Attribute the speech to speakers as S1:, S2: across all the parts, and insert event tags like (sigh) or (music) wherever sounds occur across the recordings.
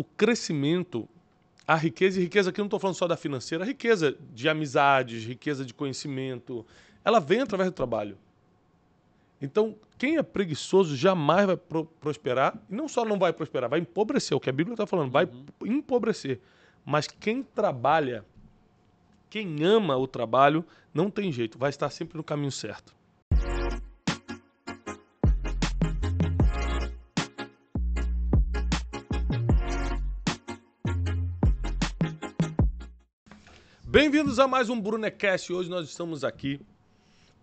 S1: o crescimento, a riqueza, e riqueza aqui eu não estou falando só da financeira, a riqueza de amizades, riqueza de conhecimento, ela vem através do trabalho. Então, quem é preguiçoso jamais vai pro prosperar, e não só não vai prosperar, vai empobrecer, o que a Bíblia está falando, vai uhum. empobrecer. Mas quem trabalha, quem ama o trabalho, não tem jeito, vai estar sempre no caminho certo. Bem-vindos a mais um Brunecast. Hoje nós estamos aqui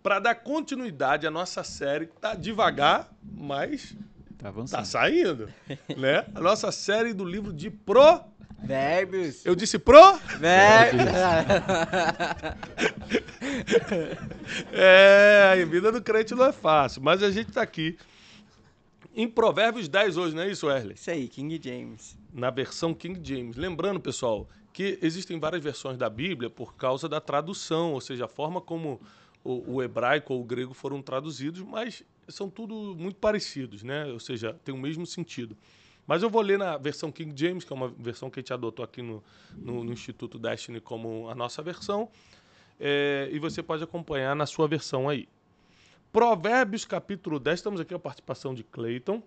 S1: para dar continuidade à nossa série, que tá devagar, mas tá, tá saindo, (laughs) né? A nossa série do livro de Pro
S2: Verbos.
S1: Eu disse pro?
S2: Verbos. (laughs)
S1: é, a vida do crente não é fácil, mas a gente está aqui em Provérbios 10 hoje, não é isso, Erle?
S2: Isso aí, King James.
S1: Na versão King James. Lembrando, pessoal, que existem várias versões da Bíblia por causa da tradução, ou seja, a forma como o, o hebraico ou o grego foram traduzidos, mas são tudo muito parecidos, né? Ou seja, tem o mesmo sentido. Mas eu vou ler na versão King James, que é uma versão que a gente adotou aqui no, no, no Instituto Destiny como a nossa versão, é, e você pode acompanhar na sua versão aí. Provérbios capítulo 10, estamos aqui a participação de Clayton.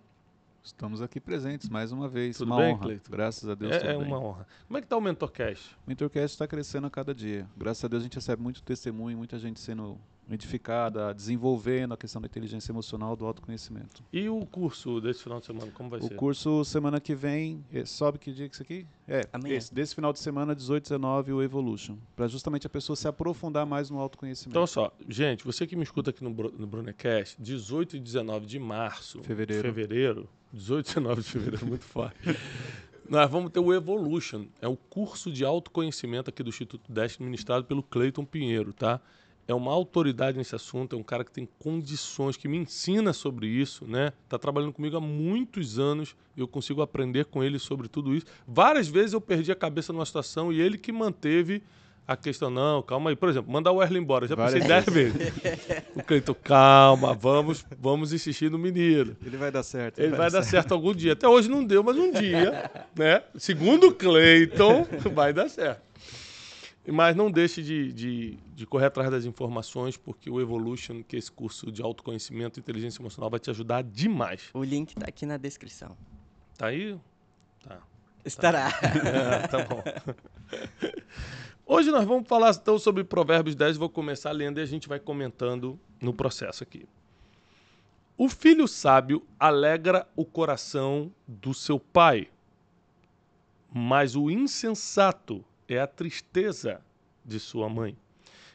S3: Estamos aqui presentes mais uma vez.
S1: Tudo
S3: uma
S1: bem,
S3: honra.
S1: Cleiton?
S3: Graças a Deus.
S1: É, é uma honra. Como é que está o MentorCast?
S3: O MentorCast está crescendo a cada dia. Graças a Deus a gente recebe muito testemunho, muita gente sendo edificada, desenvolvendo a questão da inteligência emocional, do autoconhecimento.
S1: E o curso desse final de semana, como vai
S3: o
S1: ser?
S3: O curso semana que vem, é, sobe que dia que isso aqui? É,
S2: Amanhã.
S3: Esse, desse final de semana, 18 19, o Evolution, para justamente a pessoa se aprofundar mais no autoconhecimento.
S1: Então, só, gente, você que me escuta aqui no, no Brunecast, 18 e 19 de março,
S3: fevereiro,
S1: fevereiro 18 e 19 de fevereiro, muito forte. (laughs) Nós vamos ter o Evolution, é o curso de autoconhecimento aqui do Instituto Destiny, ministrado pelo Cleiton Pinheiro, tá? É uma autoridade nesse assunto, é um cara que tem condições, que me ensina sobre isso, né? Tá trabalhando comigo há muitos anos, eu consigo aprender com ele sobre tudo isso. Várias vezes eu perdi a cabeça numa situação e ele que manteve a questão, não, calma aí. Por exemplo, mandar o Erlen embora, já pensei dez vezes. o Cleiton, calma, vamos, vamos insistir no menino.
S3: Ele vai dar certo.
S1: Ele vai, vai dar certo. certo algum dia. Até hoje não deu, mas um dia, né? Segundo o Cleiton, vai dar certo. Mas não deixe de, de, de, correr atrás das informações, porque o Evolution, que é esse curso de autoconhecimento e inteligência emocional, vai te ajudar demais.
S2: O link está aqui na descrição.
S1: Tá aí?
S2: Tá. Estará.
S1: Tá, (laughs) é, tá bom. Hoje nós vamos falar então sobre Provérbios 10. Vou começar lendo e a gente vai comentando no processo aqui. O filho sábio alegra o coração do seu pai, mas o insensato é a tristeza de sua mãe.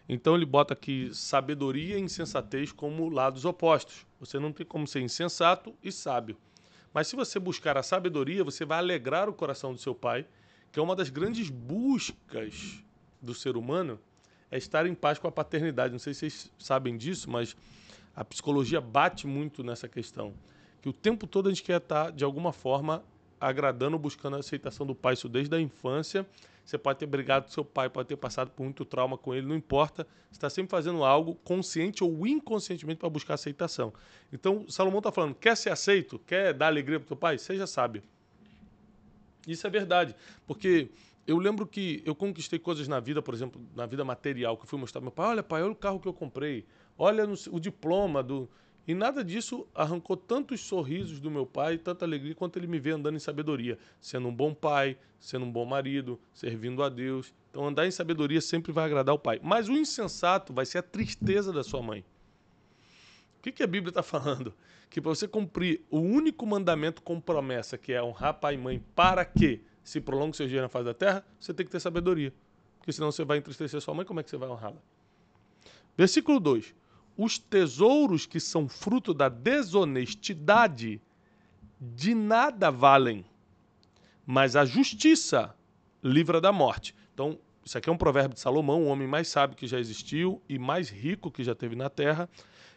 S1: Então ele bota aqui sabedoria e insensatez como lados opostos. Você não tem como ser insensato e sábio. Mas se você buscar a sabedoria, você vai alegrar o coração do seu pai, que é uma das grandes buscas do ser humano, é estar em paz com a paternidade. Não sei se vocês sabem disso, mas a psicologia bate muito nessa questão. Que o tempo todo a gente quer estar, de alguma forma, agradando, buscando a aceitação do pai, isso desde a infância você pode ter brigado com seu pai, pode ter passado por muito trauma com ele, não importa. Você está sempre fazendo algo consciente ou inconscientemente para buscar aceitação. Então, Salomão está falando: quer ser aceito? Quer dar alegria para o seu pai? Seja sábio. Isso é verdade. Porque eu lembro que eu conquistei coisas na vida, por exemplo, na vida material, que eu fui mostrar para meu pai: olha, pai, olha o carro que eu comprei, olha o diploma do. E nada disso arrancou tantos sorrisos do meu pai, tanta alegria, quanto ele me vê andando em sabedoria, sendo um bom pai, sendo um bom marido, servindo a Deus. Então, andar em sabedoria sempre vai agradar o pai. Mas o insensato vai ser a tristeza da sua mãe. O que, que a Bíblia está falando? Que para você cumprir o único mandamento com promessa, que é honrar pai e mãe, para que se prolongue seu dia na face da terra, você tem que ter sabedoria. Porque senão você vai entristecer sua mãe, como é que você vai honrá-la? Versículo 2 os tesouros que são fruto da desonestidade de nada valem, mas a justiça livra da morte. Então, isso aqui é um provérbio de Salomão, o homem mais sábio que já existiu e mais rico que já teve na terra.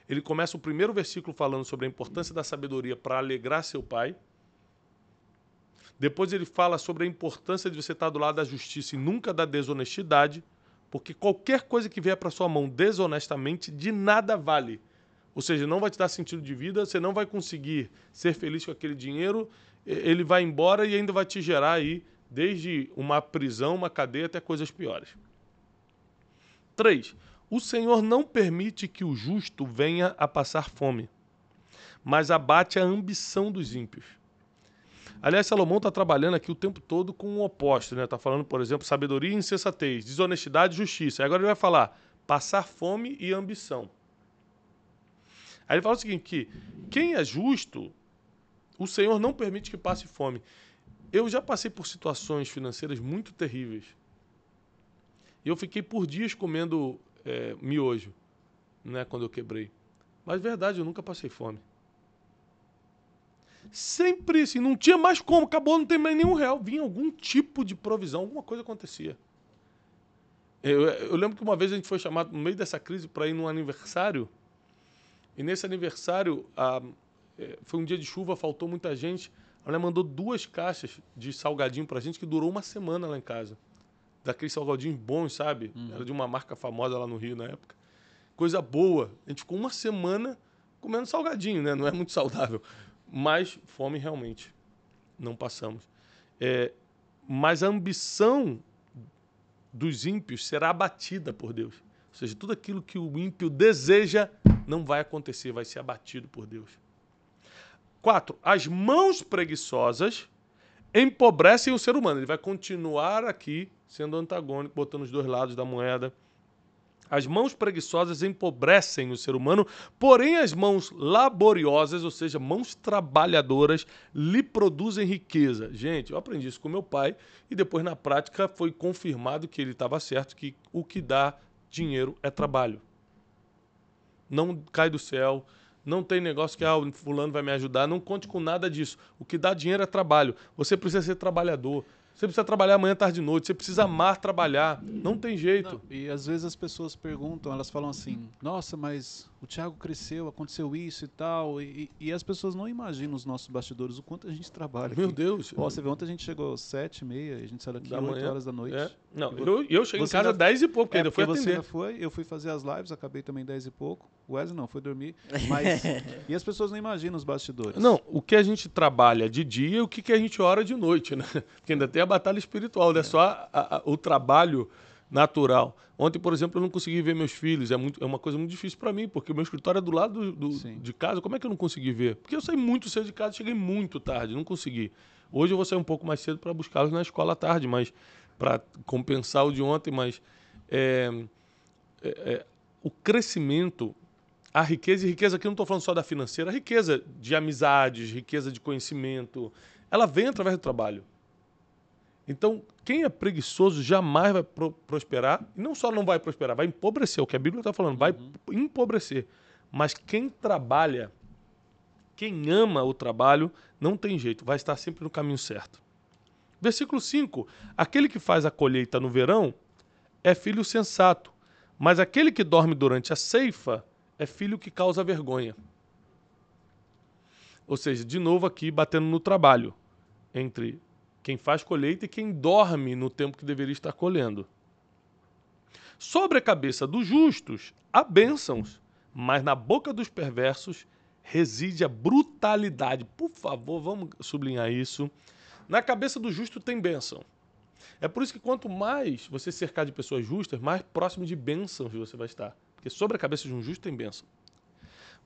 S1: Ele começa o primeiro versículo falando sobre a importância da sabedoria para alegrar seu pai. Depois ele fala sobre a importância de você estar do lado da justiça e nunca da desonestidade. Porque qualquer coisa que vier para sua mão desonestamente, de nada vale. Ou seja, não vai te dar sentido de vida, você não vai conseguir ser feliz com aquele dinheiro ele vai embora e ainda vai te gerar aí desde uma prisão, uma cadeia até coisas piores. 3. O Senhor não permite que o justo venha a passar fome, mas abate a ambição dos ímpios. Aliás, Salomão está trabalhando aqui o tempo todo com o oposto, né? Está falando, por exemplo, sabedoria e insensatez, desonestidade e justiça. Aí Agora ele vai falar passar fome e ambição. Aí ele fala o seguinte, que quem é justo, o Senhor não permite que passe fome. Eu já passei por situações financeiras muito terríveis. Eu fiquei por dias comendo é, miojo, né, quando eu quebrei. Mas verdade, eu nunca passei fome. Sempre assim, não tinha mais como, acabou, não tem mais nenhum real. Vinha algum tipo de provisão, alguma coisa acontecia. Eu, eu lembro que uma vez a gente foi chamado no meio dessa crise para ir num aniversário. E nesse aniversário, a- eh, foi um dia de chuva, faltou muita gente. A mulher mandou duas caixas de salgadinho pra gente que durou uma semana lá em casa. Daqueles salgadinhos bons, sabe? Era de uma marca famosa lá no Rio na época. Coisa boa. A gente ficou uma semana comendo salgadinho, né? Não é muito saudável. Mas fome realmente não passamos. É, mas a ambição dos ímpios será abatida por Deus. Ou seja, tudo aquilo que o ímpio deseja não vai acontecer, vai ser abatido por Deus. Quatro, as mãos preguiçosas empobrecem o ser humano. Ele vai continuar aqui sendo antagônico, botando os dois lados da moeda. As mãos preguiçosas empobrecem o ser humano, porém as mãos laboriosas, ou seja, mãos trabalhadoras, lhe produzem riqueza. Gente, eu aprendi isso com meu pai e depois na prática foi confirmado que ele estava certo, que o que dá dinheiro é trabalho. Não cai do céu, não tem negócio que ah, o fulano vai me ajudar, não conte com nada disso. O que dá dinheiro é trabalho. Você precisa ser trabalhador. Você precisa trabalhar amanhã, tarde e noite. Você precisa amar trabalhar. Não tem jeito.
S3: Não, e às vezes as pessoas perguntam, elas falam assim: Nossa, mas o Thiago cresceu, aconteceu isso e tal. E, e as pessoas não imaginam os nossos bastidores, o quanto a gente trabalha.
S1: Meu
S3: aqui.
S1: Deus.
S3: Ó, você vê, ontem a gente chegou às sete e meia, a gente saiu daqui
S1: Da
S3: às 8
S1: manhã.
S3: horas da noite.
S1: É. Não,
S3: E
S1: eu, eu cheguei em casa às 10 e pouco, porque
S3: É,
S1: ainda fui
S3: porque você
S1: atender.
S3: já foi, eu fui fazer as lives, acabei também 10 e pouco. O Wesley não, foi dormir. Mas. (laughs) e as pessoas não imaginam os bastidores.
S1: Não, o que a gente trabalha de dia e o que, que a gente ora de noite, né? Porque ainda tem a batalha espiritual, não é só a- a- o trabalho natural. Ontem, por exemplo, eu não consegui ver meus filhos. É, muito, é uma coisa muito difícil para mim, porque o meu escritório é do lado do- do- de casa. Como é que eu não consegui ver? Porque eu saí muito cedo de casa, cheguei muito tarde, não consegui. Hoje eu vou sair um pouco mais cedo para buscá-los na escola à tarde, mas para compensar o de ontem, mas é, é, é, o crescimento, a riqueza, e riqueza aqui eu não estou falando só da financeira, a riqueza de amizades, riqueza de conhecimento, ela vem através do trabalho. Então, quem é preguiçoso jamais vai pro- prosperar, e não só não vai prosperar, vai empobrecer, o que a Bíblia está falando, vai empobrecer. Mas quem trabalha, quem ama o trabalho, não tem jeito, vai estar sempre no caminho certo. Versículo 5: Aquele que faz a colheita no verão é filho sensato, mas aquele que dorme durante a ceifa é filho que causa vergonha. Ou seja, de novo aqui batendo no trabalho entre quem faz colheita e quem dorme no tempo que deveria estar colhendo. Sobre a cabeça dos justos há bênçãos, mas na boca dos perversos reside a brutalidade. Por favor, vamos sublinhar isso. Na cabeça do justo tem bênção. É por isso que quanto mais você cercar de pessoas justas, mais próximo de bênçãos você vai estar. Porque sobre a cabeça de um justo tem bênção.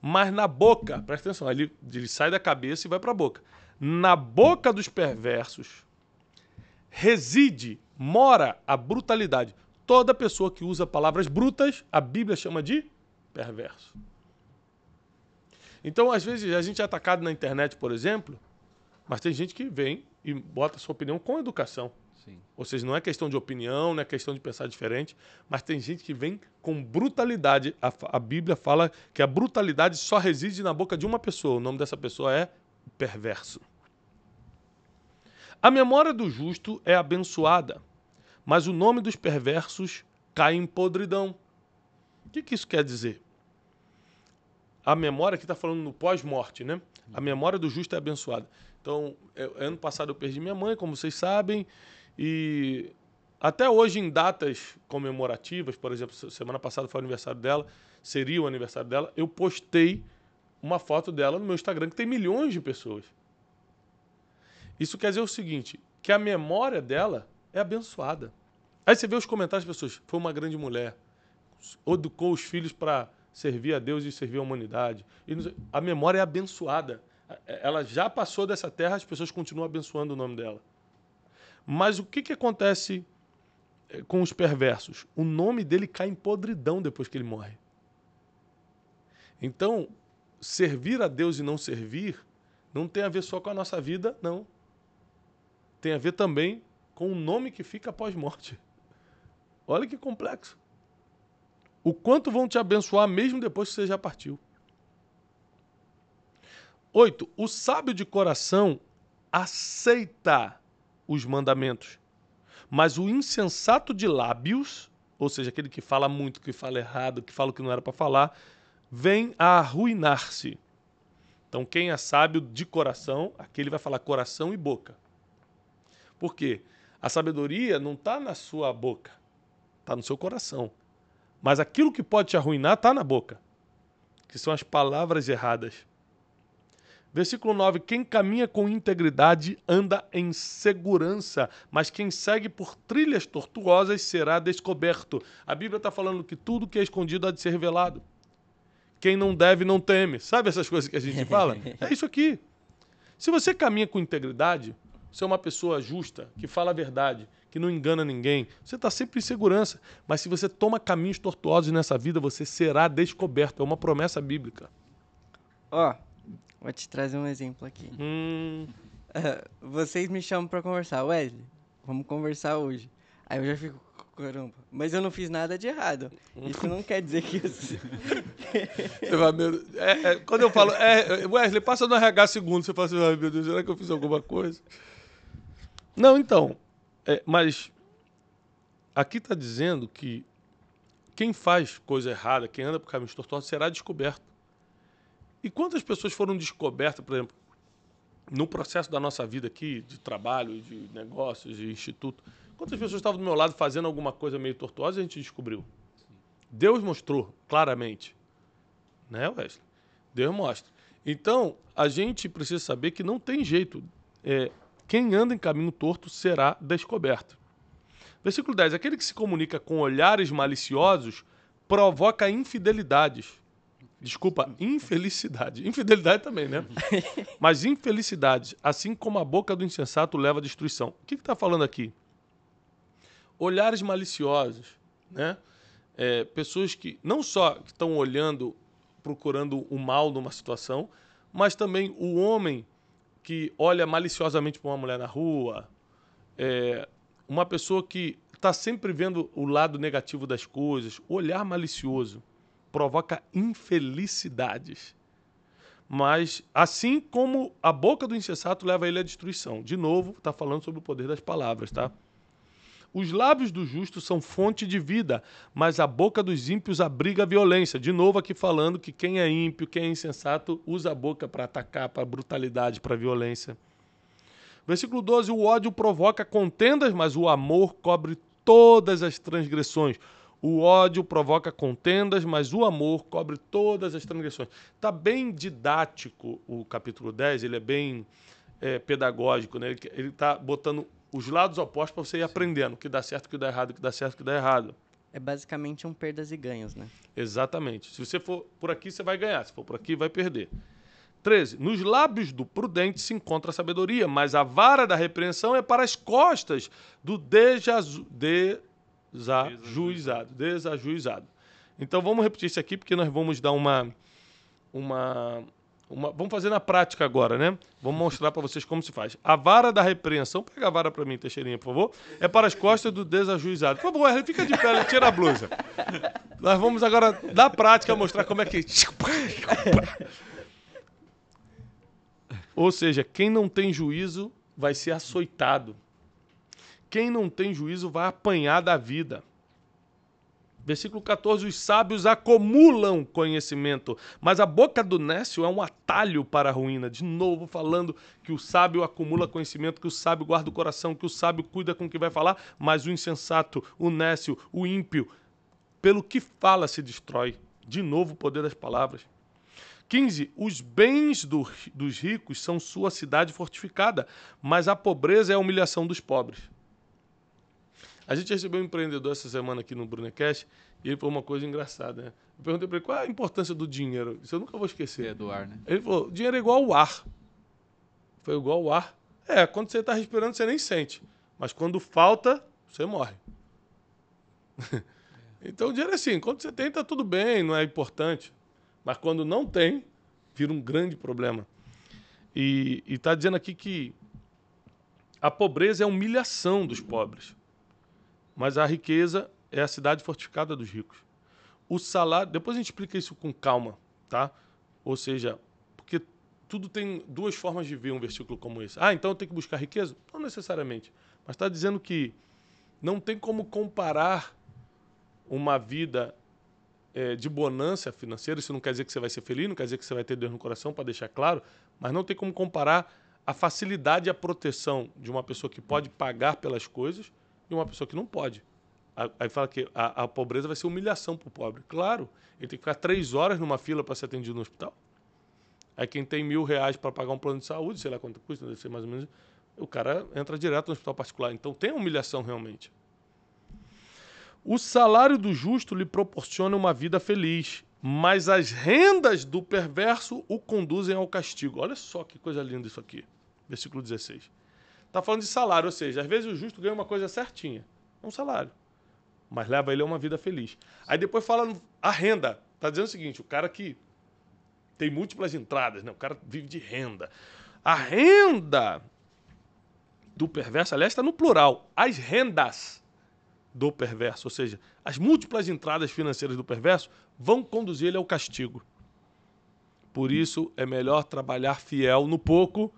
S1: Mas na boca, presta atenção, ele, ele sai da cabeça e vai para a boca. Na boca dos perversos reside, mora a brutalidade. Toda pessoa que usa palavras brutas, a Bíblia chama de perverso. Então, às vezes, a gente é atacado na internet, por exemplo, mas tem gente que vem e bota sua opinião com educação.
S3: Sim.
S1: Ou seja, não é questão de opinião, não é questão de pensar diferente, mas tem gente que vem com brutalidade. A, a Bíblia fala que a brutalidade só reside na boca de uma pessoa. O nome dessa pessoa é perverso. A memória do justo é abençoada, mas o nome dos perversos cai em podridão. O que, que isso quer dizer? A memória, aqui está falando no pós-morte, né? A memória do justo é abençoada. Então, eu- ano passado eu perdi minha mãe, como vocês sabem, e até hoje, em datas comemorativas, por exemplo, se- semana passada foi o aniversário dela, seria o aniversário dela, eu postei uma foto dela no meu Instagram, que tem milhões de pessoas. Isso quer dizer o seguinte: que a memória dela é abençoada. Aí você vê os comentários das pessoas: foi uma grande mulher, educou os filhos para servir a Deus e servir a humanidade. E a memória é abençoada. Ela já passou dessa terra, as pessoas continuam abençoando o nome dela. Mas o que, que acontece eh, com os perversos? O nome dele cai em podridão depois que ele morre. Então, servir a Deus e não servir não tem a ver só com a nossa vida, não. Tem a ver também com o nome que fica após morte. Olha que complexo. O quanto vão te abençoar mesmo depois que você já partiu. Oito, o sábio de coração aceita os mandamentos, mas o insensato de lábios, ou seja, aquele que fala muito, que fala errado, que fala o que não era para falar, vem a arruinar-se. Então, quem é sábio de coração, aquele vai falar coração e boca. Por quê? A sabedoria não está na sua boca, está no seu coração. Mas aquilo que pode te arruinar está na boca, que são as palavras erradas. Versículo 9: Quem caminha com integridade anda em segurança, mas quem segue por trilhas tortuosas será descoberto. A Bíblia está falando que tudo que é escondido há de ser revelado. Quem não deve, não teme. Sabe essas coisas que a gente fala? (laughs) É isso aqui. Se você caminha com integridade, você é uma pessoa justa, que fala a verdade, que não engana ninguém, você está sempre em segurança. Mas se você toma caminhos tortuosos nessa vida, você será descoberto. É uma promessa bíblica.
S2: Ó, oh, vou te trazer um exemplo aqui.
S1: Hum.
S2: Uh, (laughs) vocês me chamam para conversar. Wesley, vamos conversar hoje. Aí eu já fico, caramba, mas eu não fiz nada de errado. Isso não quer dizer que (laughs) isso.
S1: é, é, quando eu falo, é, Wesley, passa no RH segundo, você fala assim, ai meu Deus, será que eu fiz alguma coisa? Não, então, é, mas aqui está dizendo que quem faz coisa errada, quem anda por caminhos tortuosos, será descoberto. E quantas pessoas foram descobertas, por exemplo, no processo da nossa vida aqui, de trabalho, de negócios, de instituto, Quantas pessoas estavam do meu lado fazendo alguma coisa meio tortuosa e a gente descobriu? Deus mostrou claramente. Né, Wesley? Deus mostra. Então, a gente precisa saber que não tem jeito. É, quem anda em caminho torto será descoberto. Versículo 10. Aquele que se comunica com olhares maliciosos provoca infidelidades. Desculpa, infelicidade. Infidelidade também, né? (laughs) Mas infelicidades, assim como a boca do insensato leva à destruição. O que está falando aqui? olhares maliciosos, né? É, pessoas que não só estão olhando, procurando o mal numa situação, mas também o homem que olha maliciosamente para uma mulher na rua, é, uma pessoa que está sempre vendo o lado negativo das coisas, olhar malicioso provoca infelicidades. Mas assim como a boca do insensato leva ele à destruição. De novo, está falando sobre o poder das palavras, tá? Os lábios do justo são fonte de vida, mas a boca dos ímpios abriga a violência. De novo, aqui falando que quem é ímpio, quem é insensato, usa a boca para atacar, para brutalidade, para violência. Versículo 12: O ódio provoca contendas, mas o amor cobre todas as transgressões. O ódio provoca contendas, mas o amor cobre todas as transgressões. Está bem didático o capítulo 10, ele é bem é, pedagógico, né? ele está botando os lados opostos para você ir aprendendo o que dá certo, o que dá errado, o que dá certo, o que dá errado.
S2: É basicamente um perdas e ganhos, né?
S1: Exatamente. Se você for por aqui, você vai ganhar. Se for por aqui, vai perder. 13. Nos lábios do prudente se encontra a sabedoria, mas a vara da repreensão é para as costas do desajuizado. Desajuizado. Então vamos repetir isso aqui, porque nós vamos dar uma, uma, uma, vamos fazer na prática agora, né? Vamos mostrar para vocês como se faz. A vara da repreensão, pega a vara para mim, Teixeirinha, por favor, é para as costas do desajuizado. Por favor, fica de pé, tira a blusa. Nós vamos agora, na prática, mostrar como é que. Ou seja, quem não tem juízo vai ser açoitado. Quem não tem juízo vai apanhar da vida. Versículo 14: Os sábios acumulam conhecimento, mas a boca do nécio é um atalho para a ruína. De novo, falando que o sábio acumula conhecimento, que o sábio guarda o coração, que o sábio cuida com o que vai falar, mas o insensato, o nécio, o ímpio, pelo que fala se destrói. De novo, o poder das palavras. 15. Os bens do- dos ricos são sua cidade fortificada, mas a pobreza é a humilhação dos pobres. A gente recebeu um empreendedor essa semana aqui no Brunecast e ele falou uma coisa engraçada. Né? Eu perguntei para ele qual é a importância do dinheiro. Isso eu nunca vou esquecer.
S3: É do ar, né?
S1: Ele falou: dinheiro é igual ao ar. Foi igual ao ar. É, quando você está respirando, você nem sente. Mas quando falta, você morre. (laughs) então o dinheiro é assim: quando você tem, tá tudo bem, não é importante. Mas quando não tem, vira um grande problema. E está dizendo aqui que a pobreza é a humilhação dos pobres, mas a riqueza é a cidade fortificada dos ricos. O salário. Depois a gente explica isso com calma, tá? Ou seja, porque tudo tem duas formas de ver um versículo como esse. Ah, então eu tenho que buscar riqueza? Não necessariamente. Mas está dizendo que não tem como comparar uma vida eh, de bonança financeira. Isso não quer dizer que você vai ser feliz, não quer dizer que você vai ter Deus no coração, para deixar claro. Mas não tem como comparar a facilidade e a proteção de uma pessoa que pode pagar pelas coisas e uma pessoa que não pode. Aí fala que a, a pobreza vai ser humilhação para o pobre. Claro, ele tem que ficar três horas numa fila para ser atendido no hospital. Aí quem tem mil reais para pagar um plano de saúde, sei lá quanto custa, deve ser mais ou menos, o cara entra direto no hospital particular. Então tem humilhação realmente. O salário do justo lhe proporciona uma vida feliz, mas as rendas do perverso o conduzem ao castigo. Olha só que coisa linda isso aqui. Versículo 16. Está falando de salário, ou seja, às vezes o justo ganha uma coisa certinha, um salário, mas leva ele a uma vida feliz. Aí depois fala a renda. Está dizendo o seguinte: o cara que tem múltiplas entradas, né? o cara vive de renda. A renda do perverso, aliás, está no plural. As rendas do perverso, ou seja, as múltiplas entradas financeiras do perverso vão conduzir ele ao castigo. Por isso é melhor trabalhar fiel no pouco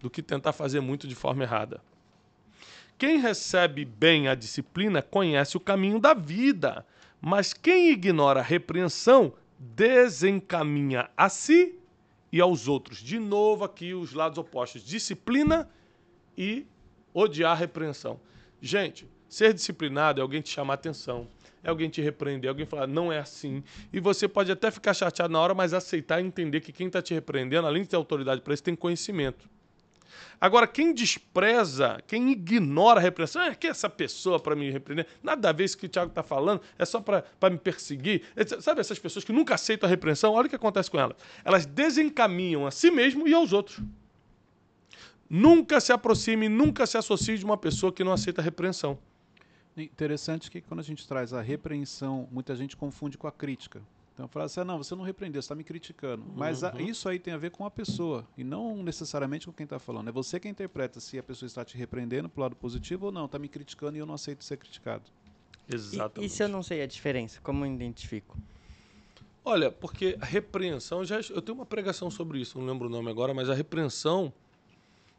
S1: do que tentar fazer muito de forma errada. Quem recebe bem a disciplina conhece o caminho da vida, mas quem ignora a repreensão desencaminha a si e aos outros. De novo aqui os lados opostos, disciplina e odiar a repreensão. Gente, ser disciplinado é alguém te chamar atenção, é alguém te repreender, é alguém falar, não é assim. E você pode até ficar chateado na hora, mas aceitar e entender que quem está te repreendendo, além de ter autoridade para isso, tem conhecimento. Agora, quem despreza, quem ignora a repreensão, é que essa pessoa para me repreender, nada a ver isso que o Tiago está falando, é só para me perseguir. Sabe essas pessoas que nunca aceitam a repreensão? Olha o que acontece com elas. Elas desencaminham a si mesmo e aos outros. Nunca se aproxime, nunca se associe de uma pessoa que não aceita a repreensão.
S3: Interessante que quando a gente traz a repreensão, muita gente confunde com a crítica. Então fala assim, ah, não, você não repreendeu, você está me criticando. Mas a- isso aí tem a ver com a pessoa e não necessariamente com quem está falando. É você quem interpreta se a pessoa está te repreendendo pro lado positivo ou não, está me criticando e eu não aceito ser criticado.
S2: E,
S1: Exatamente.
S2: e se eu não sei a diferença, como eu identifico?
S1: Olha, porque a repreensão, eu já, eu tenho uma pregação sobre isso, não lembro o nome agora, mas a repreensão,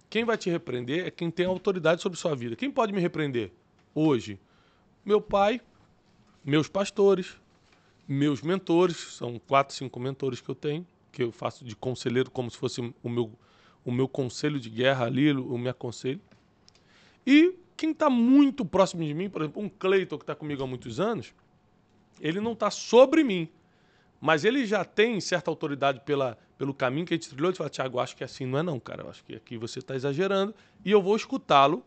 S1: quem vai te repreender é quem tem autoridade sobre sua vida. Quem pode me repreender hoje? Meu pai, meus pastores, meus mentores, são quatro, cinco mentores que eu tenho, que eu faço de conselheiro como se fosse o meu, o meu conselho de guerra ali, o me aconselho. E quem está muito próximo de mim, por exemplo, um Cleiton que está comigo há muitos anos, ele não está sobre mim, mas ele já tem certa autoridade pela, pelo caminho que a gente trilhou. Ele fala, Tiago, acho que assim não é não, cara. Eu acho que aqui você está exagerando. E eu vou escutá-lo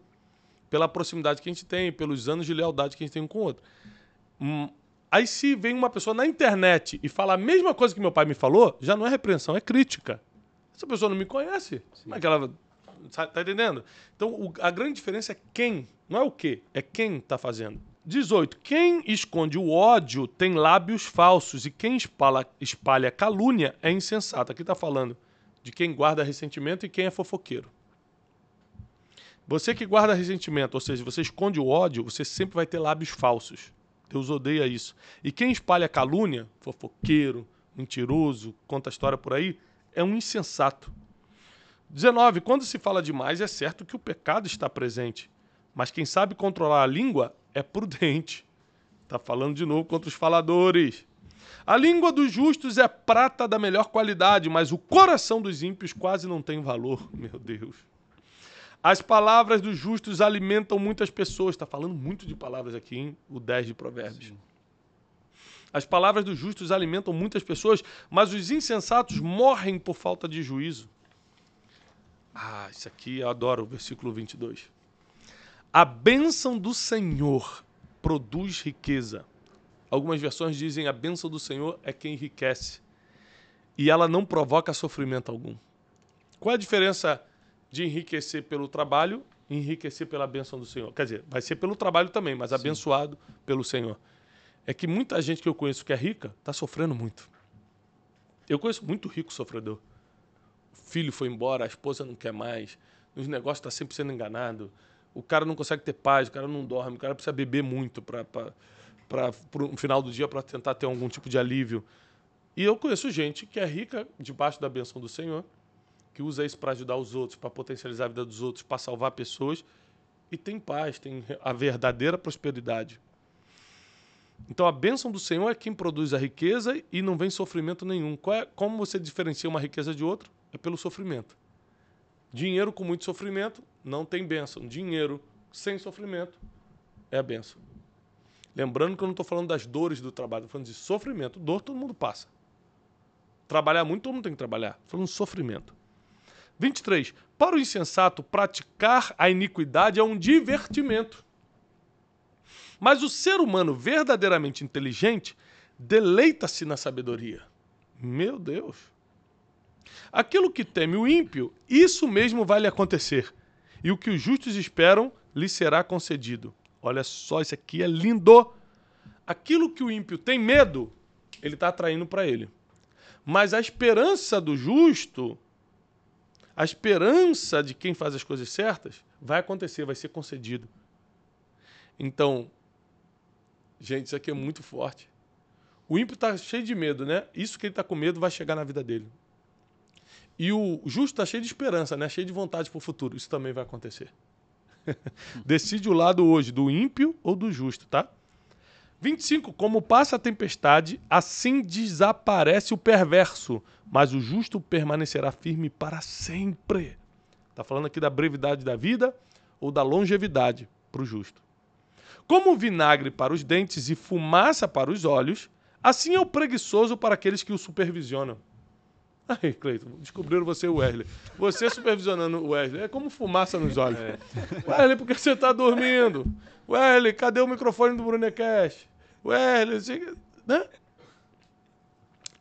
S1: pela proximidade que a gente tem, pelos anos de lealdade que a gente tem um com o outro. Aí se vem uma pessoa na internet e fala a mesma coisa que meu pai me falou, já não é repreensão, é crítica. Essa pessoa não me conhece. Como é que ela... Tá entendendo? Então, o- a grande diferença é quem, não é o que, é quem está fazendo. 18. Quem esconde o ódio tem lábios falsos e quem espalha, espalha calúnia é insensato. Aqui está falando de quem guarda ressentimento e quem é fofoqueiro. Você que guarda ressentimento, ou seja, você esconde o ódio, você sempre vai ter lábios falsos. Deus odeia isso. E quem espalha calúnia, fofoqueiro, mentiroso, conta história por aí, é um insensato. 19. Quando se fala demais, é certo que o pecado está presente. Mas quem sabe controlar a língua é prudente. Está falando de novo contra os faladores. A língua dos justos é prata da melhor qualidade, mas o coração dos ímpios quase não tem valor. (laughs) Meu Deus. As palavras dos justos alimentam muitas pessoas. Está falando muito de palavras aqui, hein? O 10 de Provérbios. As palavras dos justos alimentam muitas pessoas, mas os insensatos morrem por falta de juízo. Ah, isso aqui eu adoro o versículo 22. A bênção do Senhor produz riqueza. Algumas versões dizem a bênção do Senhor é quem enriquece. E ela não provoca sofrimento algum. Qual é a diferença de enriquecer pelo trabalho e enriquecer pela bênção do Senhor? Quer dizer, vai ser pelo trabalho também, mas Sim. abençoado pelo Senhor. É que muita gente que eu conheço que é rica está sofrendo muito. Eu conheço muito rico sofredor. O filho foi embora, a esposa não quer mais, os negócios está sempre sendo enganado. O cara não consegue ter paz, o cara não dorme, o cara precisa beber muito para no final do dia para tentar ter algum tipo de alívio. E eu conheço gente que é rica debaixo da benção do Senhor, que usa isso para ajudar os outros, para potencializar a vida dos outros, para salvar pessoas e tem paz, tem a verdadeira prosperidade. Então a bênção do Senhor é quem produz a riqueza e não vem sofrimento nenhum. É, como você diferencia uma riqueza de outra? É pelo sofrimento. Dinheiro com muito sofrimento não tem bênção. Dinheiro sem sofrimento é a bênção. Lembrando que eu não estou falando das dores do trabalho, estou falando de sofrimento. Dor todo mundo passa. Trabalhar muito, todo mundo tem que trabalhar. Estou falando de sofrimento. 23. Para o insensato, praticar a iniquidade é um divertimento. Mas o ser humano verdadeiramente inteligente deleita-se na sabedoria. Meu Deus. Aquilo que teme o ímpio, isso mesmo vai lhe acontecer. E o que os justos esperam, lhe será concedido. Olha só, isso aqui é lindo. Aquilo que o ímpio tem medo, ele está atraindo para ele. Mas a esperança do justo, a esperança de quem faz as coisas certas, vai acontecer, vai ser concedido. Então, gente, isso aqui é muito forte. O ímpio está cheio de medo, né? Isso que ele está com medo vai chegar na vida dele. E o justo está cheio de esperança, né? Cheio de vontade para o futuro. Isso também vai acontecer. (laughs) Decide o lado hoje, do ímpio ou do justo, tá? 25. Como passa a tempestade, assim desaparece o perverso, mas o justo permanecerá firme para sempre. Está falando aqui da brevidade da vida ou da longevidade para o justo. Como vinagre para os dentes e fumaça para os olhos, assim é o preguiçoso para aqueles que o supervisionam. Aí, Cleiton, descobriram você o Wesley. Você supervisionando o Wesley. É como fumaça nos olhos. É. Wesley, por que você está dormindo? Wesley, cadê o microfone do Brunecast? Wesley, você... né?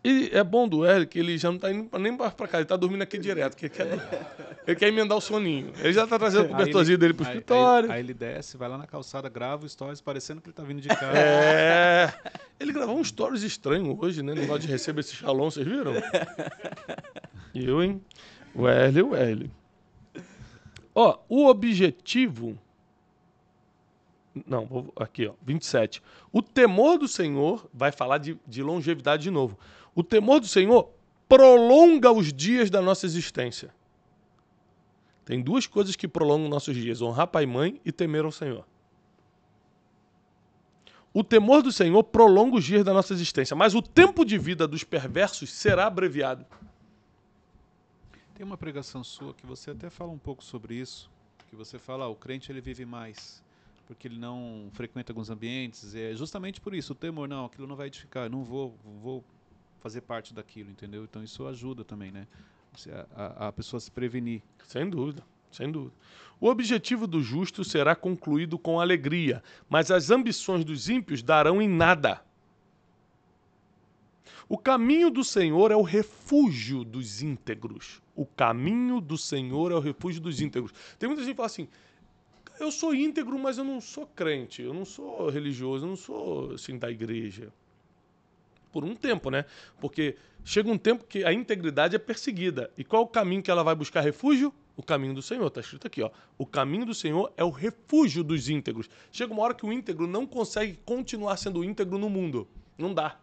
S1: E é bom do Wesley que ele já não está indo nem para cá, ele está dormindo aqui direto, que ele quer, ele quer emendar o soninho. Ele já está trazendo o cobertorzinho dele para o escritório.
S3: Aí, aí, ele desce, vai lá na calçada, grava o stories, parecendo que ele está vindo de casa.
S1: É. Ele gravou um stories estranho hoje, né? Negócio de receber esse shalom, vocês viram? Eu, hein? Wesley, Wesley. Ó, o objetivo. Não, vou, aqui, ó, 27. O temor do Senhor, vai falar de, de longevidade de novo. O temor do Senhor prolonga os dias da nossa existência. Tem duas coisas que prolongam nossos dias: honrar pai e mãe e temer ao Senhor. O temor do Senhor prolonga os dias da nossa existência, mas o tempo de vida dos perversos será abreviado.
S3: Tem uma pregação sua que você até fala um pouco sobre isso, que você fala, ah, o crente ele vive mais, porque ele não frequenta alguns ambientes, é justamente por isso, o temor, não, aquilo não vai edificar, não vou, vou fazer parte daquilo, entendeu? Então isso ajuda também, né? A, a pessoa se prevenir.
S1: Sem dúvida, sem dúvida. O objetivo do justo será concluído com alegria, mas as ambições dos ímpios darão em nada. O caminho do Senhor é o refúgio dos íntegros. O caminho do Senhor é o refúgio dos íntegros. Tem muita gente que fala assim: eu sou íntegro, mas eu não sou crente, eu não sou religioso, eu não sou assim da igreja por um tempo, né? Porque chega um tempo que a integridade é perseguida. E qual é o caminho que ela vai buscar refúgio? O caminho do Senhor. Está escrito aqui, ó. O caminho do Senhor é o refúgio dos íntegros. Chega uma hora que o íntegro não consegue continuar sendo íntegro no mundo. Não dá.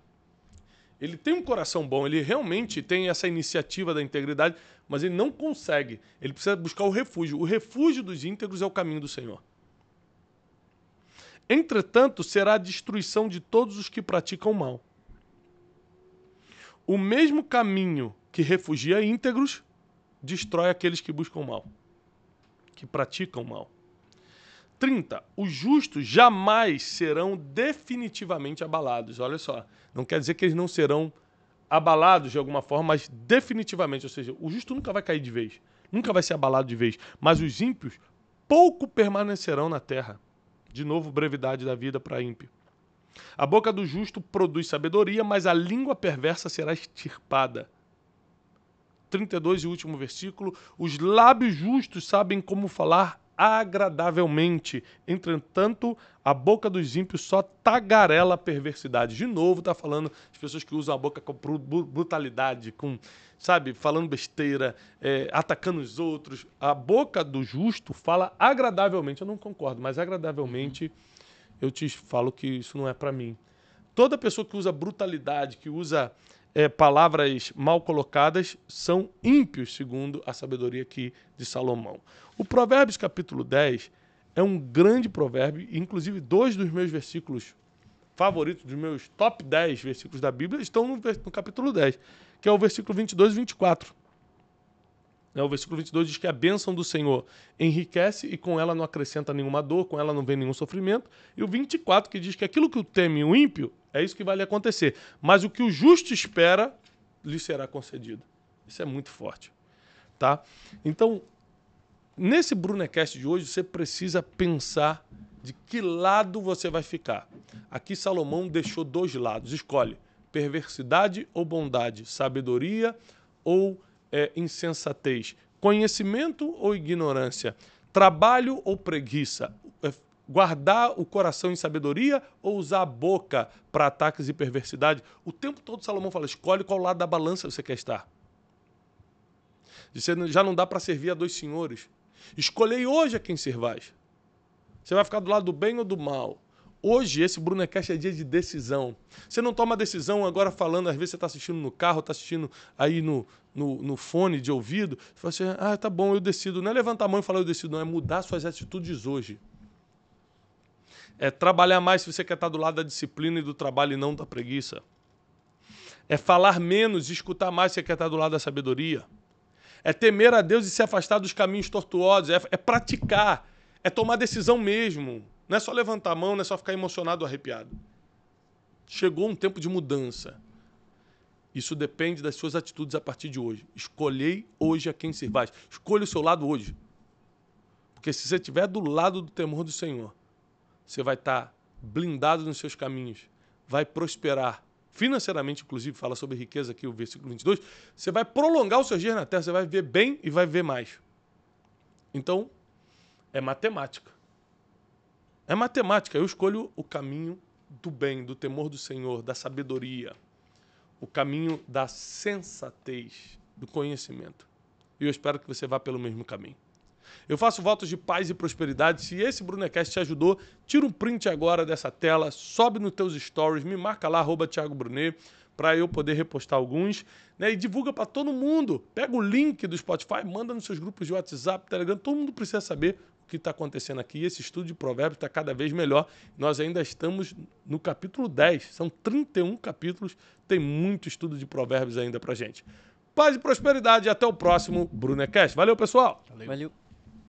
S1: Ele tem um coração bom, ele realmente tem essa iniciativa da integridade, mas ele não consegue. Ele precisa buscar o refúgio. O refúgio dos íntegros é o caminho do Senhor. Entretanto, será a destruição de todos os que praticam mal o mesmo caminho que refugia íntegros destrói aqueles que buscam mal, que praticam mal. 30. Os justos jamais serão definitivamente abalados. Olha só. Não quer dizer que eles não serão abalados de alguma forma, mas definitivamente. Ou seja, o justo nunca vai cair de vez. Nunca vai ser abalado de vez. Mas os ímpios pouco permanecerão na terra. De novo, brevidade da vida para ímpio. A boca do justo produz sabedoria, mas a língua perversa será extirpada. 32 e último versículo. Os lábios justos sabem como falar agradavelmente. Entretanto, a boca dos ímpios só tagarela a perversidade. De novo, está falando de pessoas que usam a boca com brutalidade, com, sabe, falando besteira, é, atacando os outros. A boca do justo fala agradavelmente. Eu não concordo, mas agradavelmente eu te falo que isso não é para mim. Toda pessoa que usa brutalidade, que usa é, palavras mal colocadas são ímpios, segundo a sabedoria aqui de Salomão. O Provérbios capítulo 10 é um grande provérbio, inclusive dois dos meus versículos favoritos, dos meus top 10 versículos da Bíblia, estão no, no capítulo 10, que é o versículo 22 e 24. É, o versículo 22 diz que a bênção do Senhor enriquece e com ela não acrescenta nenhuma dor, com ela não vem nenhum sofrimento. E o 24 que diz que aquilo que o teme o ímpio é isso que vai lhe acontecer. Mas o que o justo espera lhe será concedido. Isso é muito forte. Tá? Então, nesse Brunecast de hoje, você precisa pensar de que lado você vai ficar. Aqui Salomão deixou dois lados. Escolhe perversidade ou bondade, sabedoria ou é, insensatez, conhecimento ou ignorância, trabalho ou preguiça, guardar o coração em sabedoria ou usar a boca para ataques e perversidade? O tempo todo Salomão fala: escolhe qual lado da balança você quer estar. Você já não dá para servir a dois senhores. Escolhei hoje a quem servais. Você vai ficar do lado do bem ou do mal? Hoje, esse Brunecast é dia de decisão. Você não toma decisão agora falando, às vezes você está assistindo no carro, está assistindo aí no, no, no, fone de ouvido. Você fala assim, ah, tá bom, eu decido. Não é levantar a mão e falar eu decido, não, é mudar suas atitudes hoje é trabalhar mais se você quer estar do lado da disciplina e do trabalho e não da preguiça. É falar menos e escutar mais se você quer estar do lado da sabedoria. É temer a Deus e se afastar dos caminhos tortuosos. É, é praticar. É tomar decisão mesmo. Não é só levantar a mão, não é só ficar emocionado ou arrepiado. Chegou um tempo de mudança. Isso depende das suas atitudes a partir de hoje. Escolhei hoje a quem servais. Escolha o seu lado hoje. Porque se você estiver do lado do temor do Senhor, você vai estar tá blindado nos seus caminhos, vai prosperar financeiramente, inclusive, fala sobre riqueza aqui, o versículo 22. Você vai prolongar os seus dias na terra, você vai ver bem e vai ver mais. Então, é matemática. É matemática. Eu escolho o caminho do bem, do temor do Senhor, da sabedoria, o caminho da sensatez, do conhecimento. E eu espero que você vá pelo mesmo caminho. Eu faço votos de paz e prosperidade. Se esse Brunecast te ajudou, tira um print agora dessa tela, sobe nos teus stories, me marca lá, arroba Thiago Brunet, para eu poder repostar alguns. Né? E divulga para todo mundo. Pega o link do Spotify, manda nos seus grupos de WhatsApp, Telegram. Todo mundo precisa saber o que está acontecendo aqui. Esse estudo de provérbios está cada vez melhor. Nós ainda estamos no capítulo 10. São 31 capítulos. Tem muito estudo de provérbios ainda para gente. Paz e prosperidade. Até o próximo Brunecast. Valeu, pessoal.
S2: Valeu. Valeu.